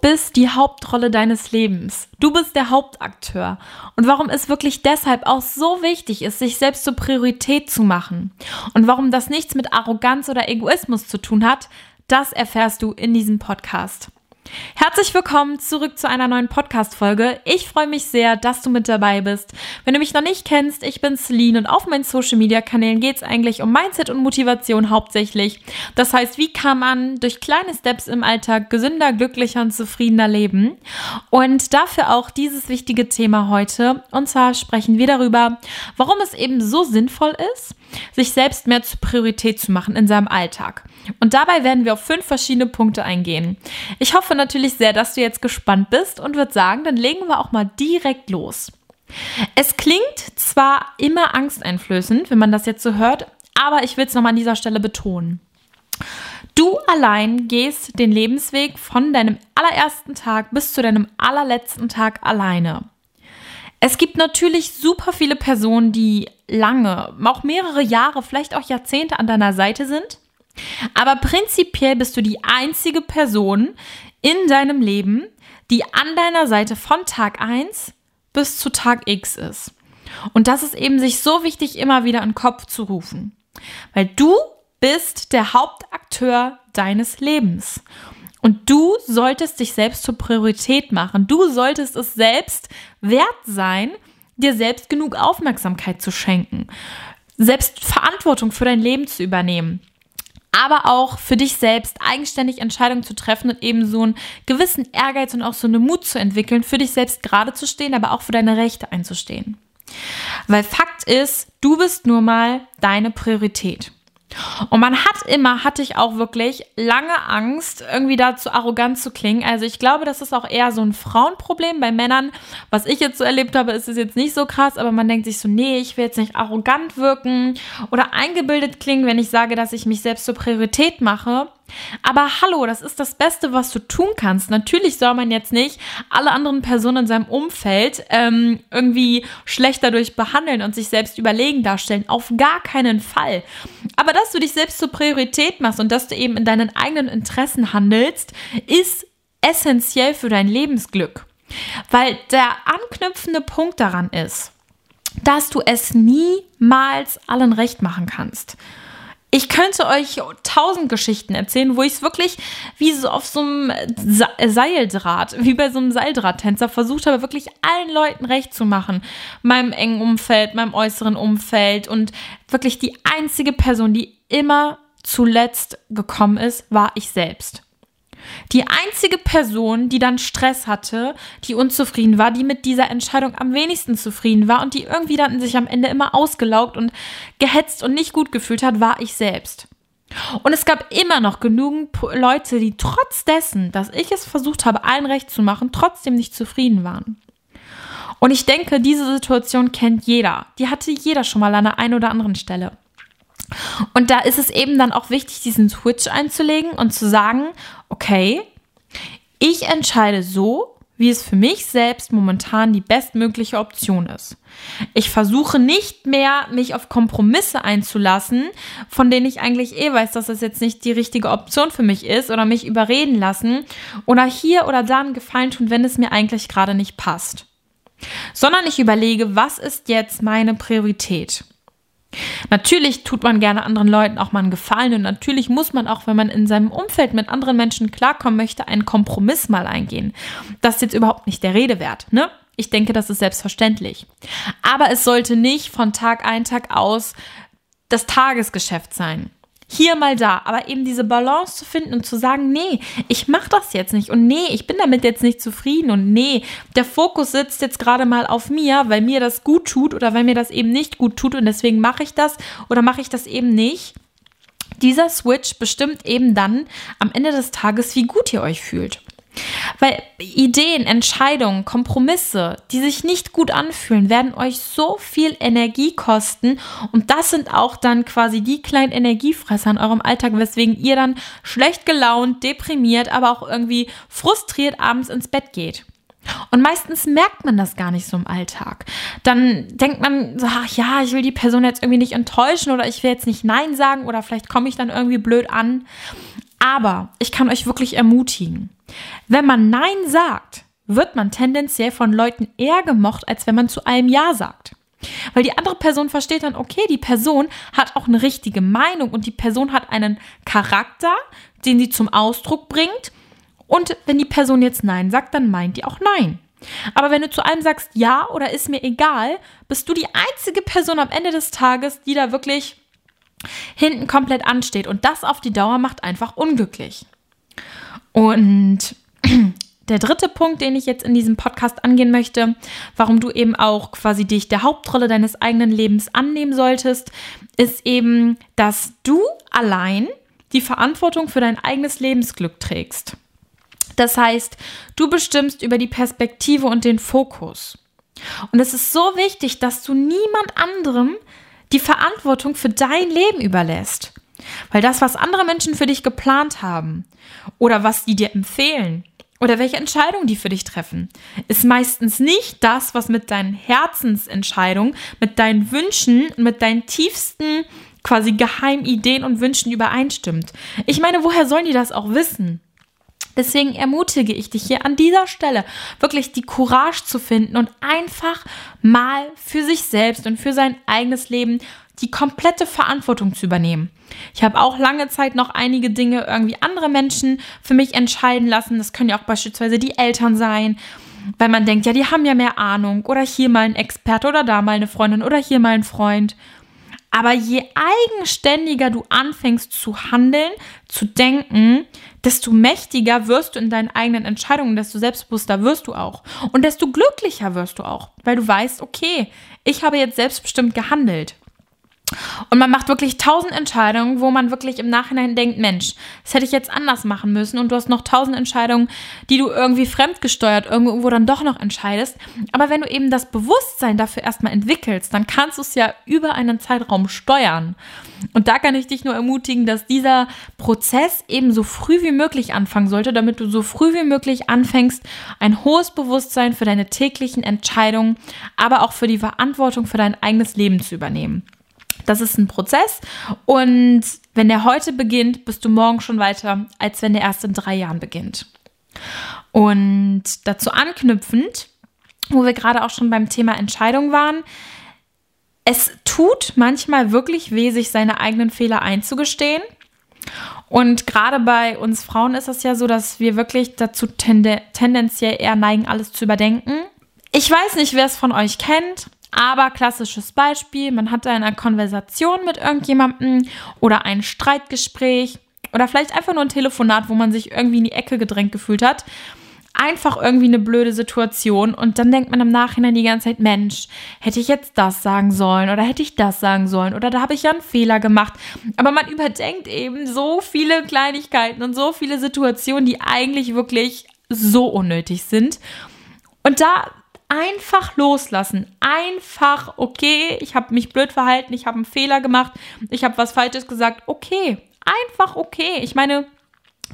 bist die Hauptrolle deines Lebens. Du bist der Hauptakteur. Und warum es wirklich deshalb auch so wichtig ist, sich selbst zur Priorität zu machen. Und warum das nichts mit Arroganz oder Egoismus zu tun hat, das erfährst du in diesem Podcast. Herzlich willkommen zurück zu einer neuen Podcast-Folge. Ich freue mich sehr, dass du mit dabei bist. Wenn du mich noch nicht kennst, ich bin Celine und auf meinen Social-Media-Kanälen geht es eigentlich um Mindset und Motivation hauptsächlich. Das heißt, wie kann man durch kleine Steps im Alltag gesünder, glücklicher und zufriedener leben? Und dafür auch dieses wichtige Thema heute. Und zwar sprechen wir darüber, warum es eben so sinnvoll ist, sich selbst mehr zur Priorität zu machen in seinem Alltag. Und dabei werden wir auf fünf verschiedene Punkte eingehen. Ich hoffe natürlich sehr, dass du jetzt gespannt bist und würde sagen, dann legen wir auch mal direkt los. Es klingt zwar immer angsteinflößend, wenn man das jetzt so hört, aber ich will es nochmal an dieser Stelle betonen. Du allein gehst den Lebensweg von deinem allerersten Tag bis zu deinem allerletzten Tag alleine. Es gibt natürlich super viele Personen, die lange, auch mehrere Jahre, vielleicht auch Jahrzehnte an deiner Seite sind. Aber prinzipiell bist du die einzige Person in deinem Leben, die an deiner Seite von Tag 1 bis zu Tag X ist. Und das ist eben sich so wichtig, immer wieder in den Kopf zu rufen. Weil du bist der Hauptakteur deines Lebens. Und du solltest dich selbst zur Priorität machen. Du solltest es selbst wert sein, dir selbst genug Aufmerksamkeit zu schenken, selbst Verantwortung für dein Leben zu übernehmen, aber auch für dich selbst eigenständig Entscheidungen zu treffen und eben so einen gewissen Ehrgeiz und auch so eine Mut zu entwickeln, für dich selbst gerade zu stehen, aber auch für deine Rechte einzustehen. Weil Fakt ist, du bist nur mal deine Priorität. Und man hat immer, hatte ich auch wirklich lange Angst, irgendwie da zu arrogant zu klingen. Also ich glaube, das ist auch eher so ein Frauenproblem. Bei Männern, was ich jetzt so erlebt habe, ist es jetzt nicht so krass, aber man denkt sich so, nee, ich will jetzt nicht arrogant wirken oder eingebildet klingen, wenn ich sage, dass ich mich selbst zur Priorität mache. Aber hallo, das ist das Beste, was du tun kannst. Natürlich soll man jetzt nicht alle anderen Personen in seinem Umfeld ähm, irgendwie schlecht dadurch behandeln und sich selbst überlegen darstellen. Auf gar keinen Fall. Aber dass du dich selbst zur Priorität machst und dass du eben in deinen eigenen Interessen handelst, ist essentiell für dein Lebensglück. Weil der anknüpfende Punkt daran ist, dass du es niemals allen recht machen kannst. Ich könnte euch tausend Geschichten erzählen, wo ich es wirklich wie so auf so einem Seildraht, wie bei so einem Seildrahttänzer versucht habe, wirklich allen Leuten recht zu machen. Meinem engen Umfeld, meinem äußeren Umfeld und wirklich die einzige Person, die immer zuletzt gekommen ist, war ich selbst. Die einzige Person, die dann Stress hatte, die unzufrieden war, die mit dieser Entscheidung am wenigsten zufrieden war und die irgendwie dann sich am Ende immer ausgelaugt und gehetzt und nicht gut gefühlt hat, war ich selbst. Und es gab immer noch genügend Leute, die trotz dessen, dass ich es versucht habe, allen recht zu machen, trotzdem nicht zufrieden waren. Und ich denke, diese Situation kennt jeder. Die hatte jeder schon mal an der einen oder anderen Stelle. Und da ist es eben dann auch wichtig, diesen Switch einzulegen und zu sagen, okay, ich entscheide so, wie es für mich selbst momentan die bestmögliche Option ist. Ich versuche nicht mehr, mich auf Kompromisse einzulassen, von denen ich eigentlich eh weiß, dass das jetzt nicht die richtige Option für mich ist oder mich überreden lassen oder hier oder da einen Gefallen tun, wenn es mir eigentlich gerade nicht passt. Sondern ich überlege, was ist jetzt meine Priorität? Natürlich tut man gerne anderen Leuten auch mal einen Gefallen und natürlich muss man auch, wenn man in seinem Umfeld mit anderen Menschen klarkommen möchte, einen Kompromiss mal eingehen. Das ist jetzt überhaupt nicht der Rede wert, ne? Ich denke, das ist selbstverständlich. Aber es sollte nicht von Tag ein, Tag aus das Tagesgeschäft sein hier mal da, aber eben diese Balance zu finden und zu sagen, nee, ich mache das jetzt nicht und nee, ich bin damit jetzt nicht zufrieden und nee, der Fokus sitzt jetzt gerade mal auf mir, weil mir das gut tut oder weil mir das eben nicht gut tut und deswegen mache ich das oder mache ich das eben nicht. Dieser Switch bestimmt eben dann am Ende des Tages, wie gut ihr euch fühlt. Weil Ideen, Entscheidungen, Kompromisse, die sich nicht gut anfühlen, werden euch so viel Energie kosten. Und das sind auch dann quasi die kleinen Energiefresser in eurem Alltag, weswegen ihr dann schlecht gelaunt, deprimiert, aber auch irgendwie frustriert abends ins Bett geht. Und meistens merkt man das gar nicht so im Alltag. Dann denkt man so, ach ja, ich will die Person jetzt irgendwie nicht enttäuschen oder ich will jetzt nicht Nein sagen oder vielleicht komme ich dann irgendwie blöd an. Aber ich kann euch wirklich ermutigen, wenn man Nein sagt, wird man tendenziell von Leuten eher gemocht, als wenn man zu einem Ja sagt. Weil die andere Person versteht dann, okay, die Person hat auch eine richtige Meinung und die Person hat einen Charakter, den sie zum Ausdruck bringt. Und wenn die Person jetzt Nein sagt, dann meint die auch Nein. Aber wenn du zu allem sagst Ja oder ist mir egal, bist du die einzige Person am Ende des Tages, die da wirklich hinten komplett ansteht. Und das auf die Dauer macht einfach unglücklich. Und der dritte Punkt, den ich jetzt in diesem Podcast angehen möchte, warum du eben auch quasi dich der Hauptrolle deines eigenen Lebens annehmen solltest, ist eben, dass du allein die Verantwortung für dein eigenes Lebensglück trägst. Das heißt, du bestimmst über die Perspektive und den Fokus. Und es ist so wichtig, dass du niemand anderem die Verantwortung für dein Leben überlässt. Weil das, was andere Menschen für dich geplant haben oder was die dir empfehlen oder welche Entscheidungen die für dich treffen, ist meistens nicht das, was mit deinen Herzensentscheidungen, mit deinen Wünschen, mit deinen tiefsten quasi Geheimideen und Wünschen übereinstimmt. Ich meine, woher sollen die das auch wissen? Deswegen ermutige ich dich hier an dieser Stelle wirklich die Courage zu finden und einfach mal für sich selbst und für sein eigenes Leben die komplette Verantwortung zu übernehmen. Ich habe auch lange Zeit noch einige Dinge irgendwie andere Menschen für mich entscheiden lassen. Das können ja auch beispielsweise die Eltern sein, weil man denkt, ja, die haben ja mehr Ahnung oder hier mal ein Experte oder da mal eine Freundin oder hier mal ein Freund. Aber je eigenständiger du anfängst zu handeln, zu denken, desto mächtiger wirst du in deinen eigenen Entscheidungen, desto selbstbewusster wirst du auch. Und desto glücklicher wirst du auch, weil du weißt, okay, ich habe jetzt selbstbestimmt gehandelt. Und man macht wirklich tausend Entscheidungen, wo man wirklich im Nachhinein denkt, Mensch, das hätte ich jetzt anders machen müssen. Und du hast noch tausend Entscheidungen, die du irgendwie fremdgesteuert irgendwo dann doch noch entscheidest. Aber wenn du eben das Bewusstsein dafür erstmal entwickelst, dann kannst du es ja über einen Zeitraum steuern. Und da kann ich dich nur ermutigen, dass dieser Prozess eben so früh wie möglich anfangen sollte, damit du so früh wie möglich anfängst, ein hohes Bewusstsein für deine täglichen Entscheidungen, aber auch für die Verantwortung für dein eigenes Leben zu übernehmen. Das ist ein Prozess und wenn der heute beginnt, bist du morgen schon weiter, als wenn der erst in drei Jahren beginnt. Und dazu anknüpfend, wo wir gerade auch schon beim Thema Entscheidung waren, es tut manchmal wirklich weh, sich seine eigenen Fehler einzugestehen. Und gerade bei uns Frauen ist es ja so, dass wir wirklich dazu tende tendenziell eher neigen, alles zu überdenken. Ich weiß nicht, wer es von euch kennt. Aber klassisches Beispiel, man hatte eine Konversation mit irgendjemandem oder ein Streitgespräch oder vielleicht einfach nur ein Telefonat, wo man sich irgendwie in die Ecke gedrängt gefühlt hat. Einfach irgendwie eine blöde Situation und dann denkt man im Nachhinein die ganze Zeit, Mensch, hätte ich jetzt das sagen sollen oder hätte ich das sagen sollen oder da habe ich ja einen Fehler gemacht. Aber man überdenkt eben so viele Kleinigkeiten und so viele Situationen, die eigentlich wirklich so unnötig sind. Und da einfach loslassen. Einfach, okay, ich habe mich blöd verhalten, ich habe einen Fehler gemacht, ich habe was Falsches gesagt. Okay, einfach okay. Ich meine,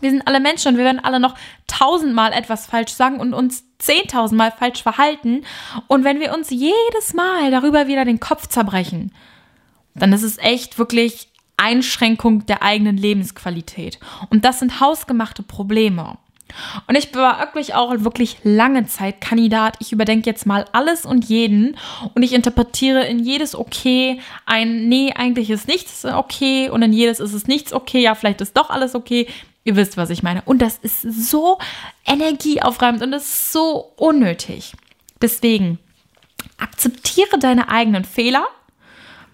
wir sind alle Menschen und wir werden alle noch tausendmal etwas falsch sagen und uns zehntausendmal falsch verhalten. Und wenn wir uns jedes Mal darüber wieder den Kopf zerbrechen, dann ist es echt wirklich Einschränkung der eigenen Lebensqualität. Und das sind hausgemachte Probleme. Und ich war wirklich auch wirklich lange Zeit Kandidat. Ich überdenke jetzt mal alles und jeden und ich interpretiere in jedes Okay ein Nee, eigentlich ist nichts okay und in jedes ist es nichts okay. Ja, vielleicht ist doch alles okay. Ihr wisst, was ich meine. Und das ist so energieaufreibend und das ist so unnötig. Deswegen akzeptiere deine eigenen Fehler.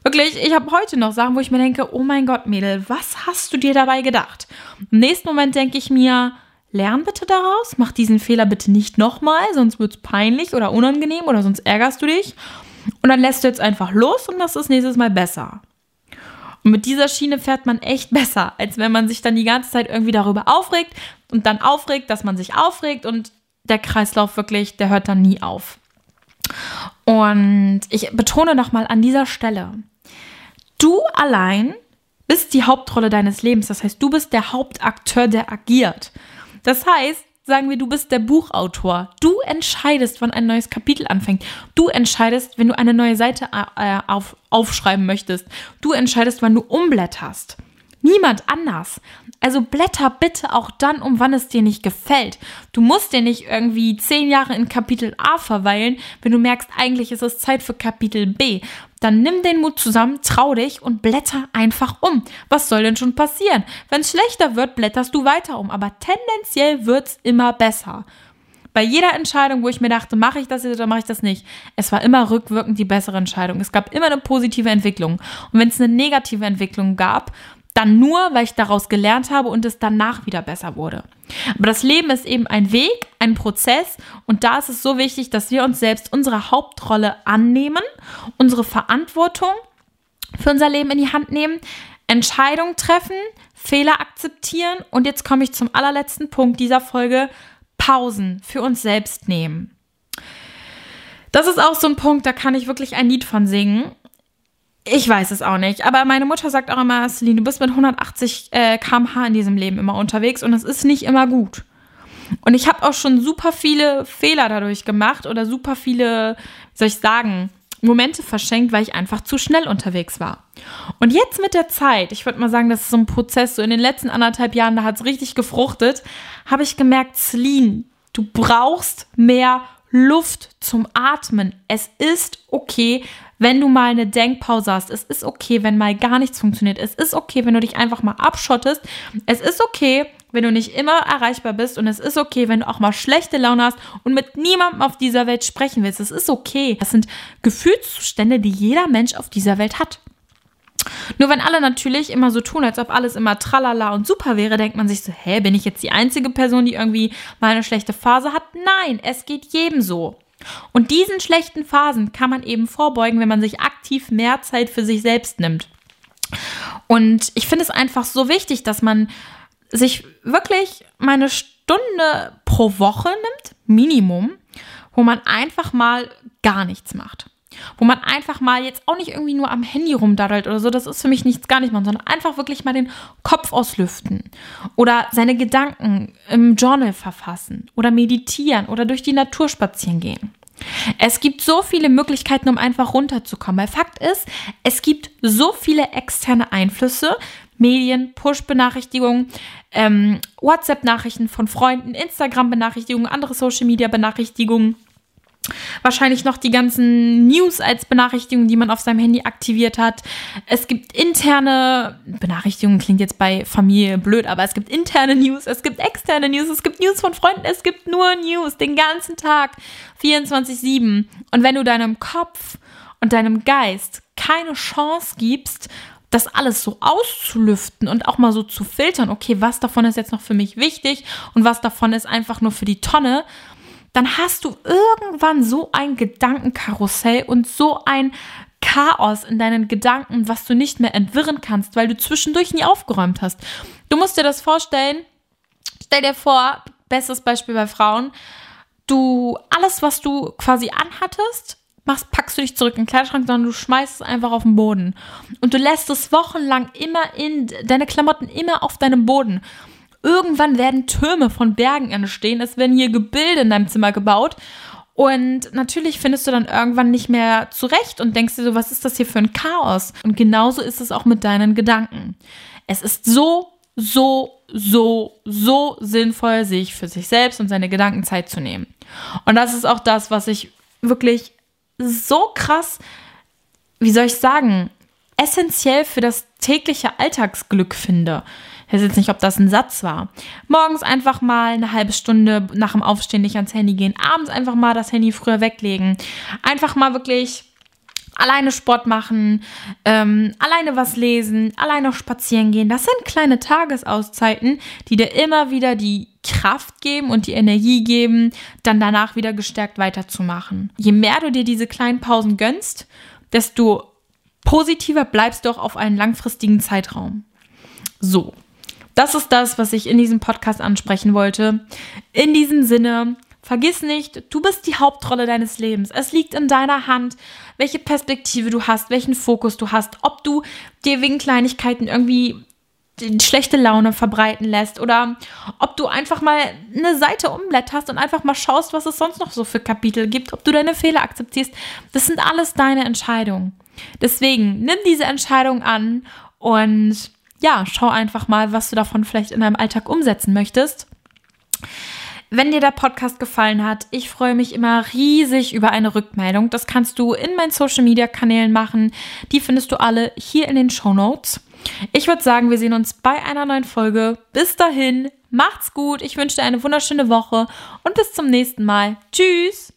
Wirklich, ich habe heute noch Sachen, wo ich mir denke, oh mein Gott, Mädel, was hast du dir dabei gedacht? Im nächsten Moment denke ich mir, lern bitte daraus, mach diesen Fehler bitte nicht nochmal, sonst wird es peinlich oder unangenehm oder sonst ärgerst du dich. Und dann lässt du jetzt einfach los und das ist nächstes Mal besser. Und mit dieser Schiene fährt man echt besser, als wenn man sich dann die ganze Zeit irgendwie darüber aufregt und dann aufregt, dass man sich aufregt und der Kreislauf wirklich, der hört dann nie auf. Und ich betone nochmal an dieser Stelle, du allein bist die Hauptrolle deines Lebens. Das heißt, du bist der Hauptakteur, der agiert. Das heißt, sagen wir, du bist der Buchautor. Du entscheidest, wann ein neues Kapitel anfängt. Du entscheidest, wenn du eine neue Seite äh, auf, aufschreiben möchtest. Du entscheidest, wann du umblätterst. Niemand anders. Also blätter bitte auch dann, um wann es dir nicht gefällt. Du musst dir nicht irgendwie zehn Jahre in Kapitel A verweilen, wenn du merkst, eigentlich ist es Zeit für Kapitel B. Dann nimm den Mut zusammen, trau dich und blätter einfach um. Was soll denn schon passieren? Wenn es schlechter wird, blätterst du weiter um. Aber tendenziell wird's immer besser. Bei jeder Entscheidung, wo ich mir dachte, mache ich das jetzt oder mache ich das nicht, es war immer rückwirkend die bessere Entscheidung. Es gab immer eine positive Entwicklung. Und wenn es eine negative Entwicklung gab, dann nur, weil ich daraus gelernt habe und es danach wieder besser wurde. Aber das Leben ist eben ein Weg, ein Prozess und da ist es so wichtig, dass wir uns selbst unsere Hauptrolle annehmen, unsere Verantwortung für unser Leben in die Hand nehmen, Entscheidungen treffen, Fehler akzeptieren und jetzt komme ich zum allerletzten Punkt dieser Folge, Pausen für uns selbst nehmen. Das ist auch so ein Punkt, da kann ich wirklich ein Lied von singen. Ich weiß es auch nicht, aber meine Mutter sagt auch immer, Celine, du bist mit 180 äh, km/h in diesem Leben immer unterwegs und es ist nicht immer gut. Und ich habe auch schon super viele Fehler dadurch gemacht oder super viele, soll ich sagen, Momente verschenkt, weil ich einfach zu schnell unterwegs war. Und jetzt mit der Zeit, ich würde mal sagen, das ist so ein Prozess, so in den letzten anderthalb Jahren, da hat es richtig gefruchtet, habe ich gemerkt, Celine, du brauchst mehr Luft zum Atmen. Es ist okay, wenn du mal eine Denkpause hast. Es ist okay, wenn mal gar nichts funktioniert. Es ist okay, wenn du dich einfach mal abschottest. Es ist okay, wenn du nicht immer erreichbar bist und es ist okay, wenn du auch mal schlechte Laune hast und mit niemandem auf dieser Welt sprechen willst. Es ist okay. Das sind Gefühlszustände, die jeder Mensch auf dieser Welt hat. Nur wenn alle natürlich immer so tun, als ob alles immer tralala und super wäre, denkt man sich so, hä, bin ich jetzt die einzige Person, die irgendwie mal eine schlechte Phase hat? Nein, es geht jedem so. Und diesen schlechten Phasen kann man eben vorbeugen, wenn man sich aktiv mehr Zeit für sich selbst nimmt. Und ich finde es einfach so wichtig, dass man sich wirklich mal eine Stunde pro Woche nimmt, Minimum, wo man einfach mal gar nichts macht. Wo man einfach mal jetzt auch nicht irgendwie nur am Handy rumdaddelt oder so, das ist für mich nichts gar nicht machen, sondern einfach wirklich mal den Kopf auslüften oder seine Gedanken im Journal verfassen oder meditieren oder durch die Natur spazieren gehen. Es gibt so viele Möglichkeiten, um einfach runterzukommen. Weil Fakt ist, es gibt so viele externe Einflüsse, Medien, Push-Benachrichtigungen, ähm, WhatsApp-Nachrichten von Freunden, Instagram-Benachrichtigungen, andere Social-Media-Benachrichtigungen. Wahrscheinlich noch die ganzen News als Benachrichtigungen, die man auf seinem Handy aktiviert hat. Es gibt interne Benachrichtigungen, klingt jetzt bei Familie blöd, aber es gibt interne News, es gibt externe News, es gibt News von Freunden, es gibt nur News den ganzen Tag, 24-7. Und wenn du deinem Kopf und deinem Geist keine Chance gibst, das alles so auszulüften und auch mal so zu filtern, okay, was davon ist jetzt noch für mich wichtig und was davon ist einfach nur für die Tonne, dann hast du irgendwann so ein Gedankenkarussell und so ein Chaos in deinen Gedanken, was du nicht mehr entwirren kannst, weil du zwischendurch nie aufgeräumt hast. Du musst dir das vorstellen, stell dir vor, bestes Beispiel bei Frauen, du alles, was du quasi anhattest, machst, packst du dich zurück in den Kleiderschrank, sondern du schmeißt es einfach auf den Boden. Und du lässt es wochenlang immer in, deine Klamotten immer auf deinem Boden. Irgendwann werden Türme von Bergen entstehen. Es werden hier Gebilde in deinem Zimmer gebaut. Und natürlich findest du dann irgendwann nicht mehr zurecht und denkst dir so, was ist das hier für ein Chaos? Und genauso ist es auch mit deinen Gedanken. Es ist so, so, so, so sinnvoll, sich für sich selbst und seine Gedanken Zeit zu nehmen. Und das ist auch das, was ich wirklich so krass, wie soll ich sagen, essentiell für das tägliche Alltagsglück finde. Ich weiß jetzt nicht, ob das ein Satz war. Morgens einfach mal eine halbe Stunde nach dem Aufstehen nicht ans Handy gehen. Abends einfach mal das Handy früher weglegen. Einfach mal wirklich alleine Sport machen, ähm, alleine was lesen, alleine spazieren gehen. Das sind kleine Tagesauszeiten, die dir immer wieder die Kraft geben und die Energie geben, dann danach wieder gestärkt weiterzumachen. Je mehr du dir diese kleinen Pausen gönnst, desto positiver bleibst du auch auf einen langfristigen Zeitraum. So, das ist das, was ich in diesem Podcast ansprechen wollte. In diesem Sinne, vergiss nicht, du bist die Hauptrolle deines Lebens. Es liegt in deiner Hand, welche Perspektive du hast, welchen Fokus du hast, ob du dir wegen Kleinigkeiten irgendwie schlechte Laune verbreiten lässt oder ob du einfach mal eine Seite umblätterst und einfach mal schaust, was es sonst noch so für Kapitel gibt, ob du deine Fehler akzeptierst. Das sind alles deine Entscheidungen. Deswegen nimm diese Entscheidung an und ja, schau einfach mal, was du davon vielleicht in deinem Alltag umsetzen möchtest. Wenn dir der Podcast gefallen hat, ich freue mich immer riesig über eine Rückmeldung. Das kannst du in meinen Social Media Kanälen machen. Die findest du alle hier in den Show Notes. Ich würde sagen, wir sehen uns bei einer neuen Folge. Bis dahin, macht's gut. Ich wünsche dir eine wunderschöne Woche und bis zum nächsten Mal. Tschüss.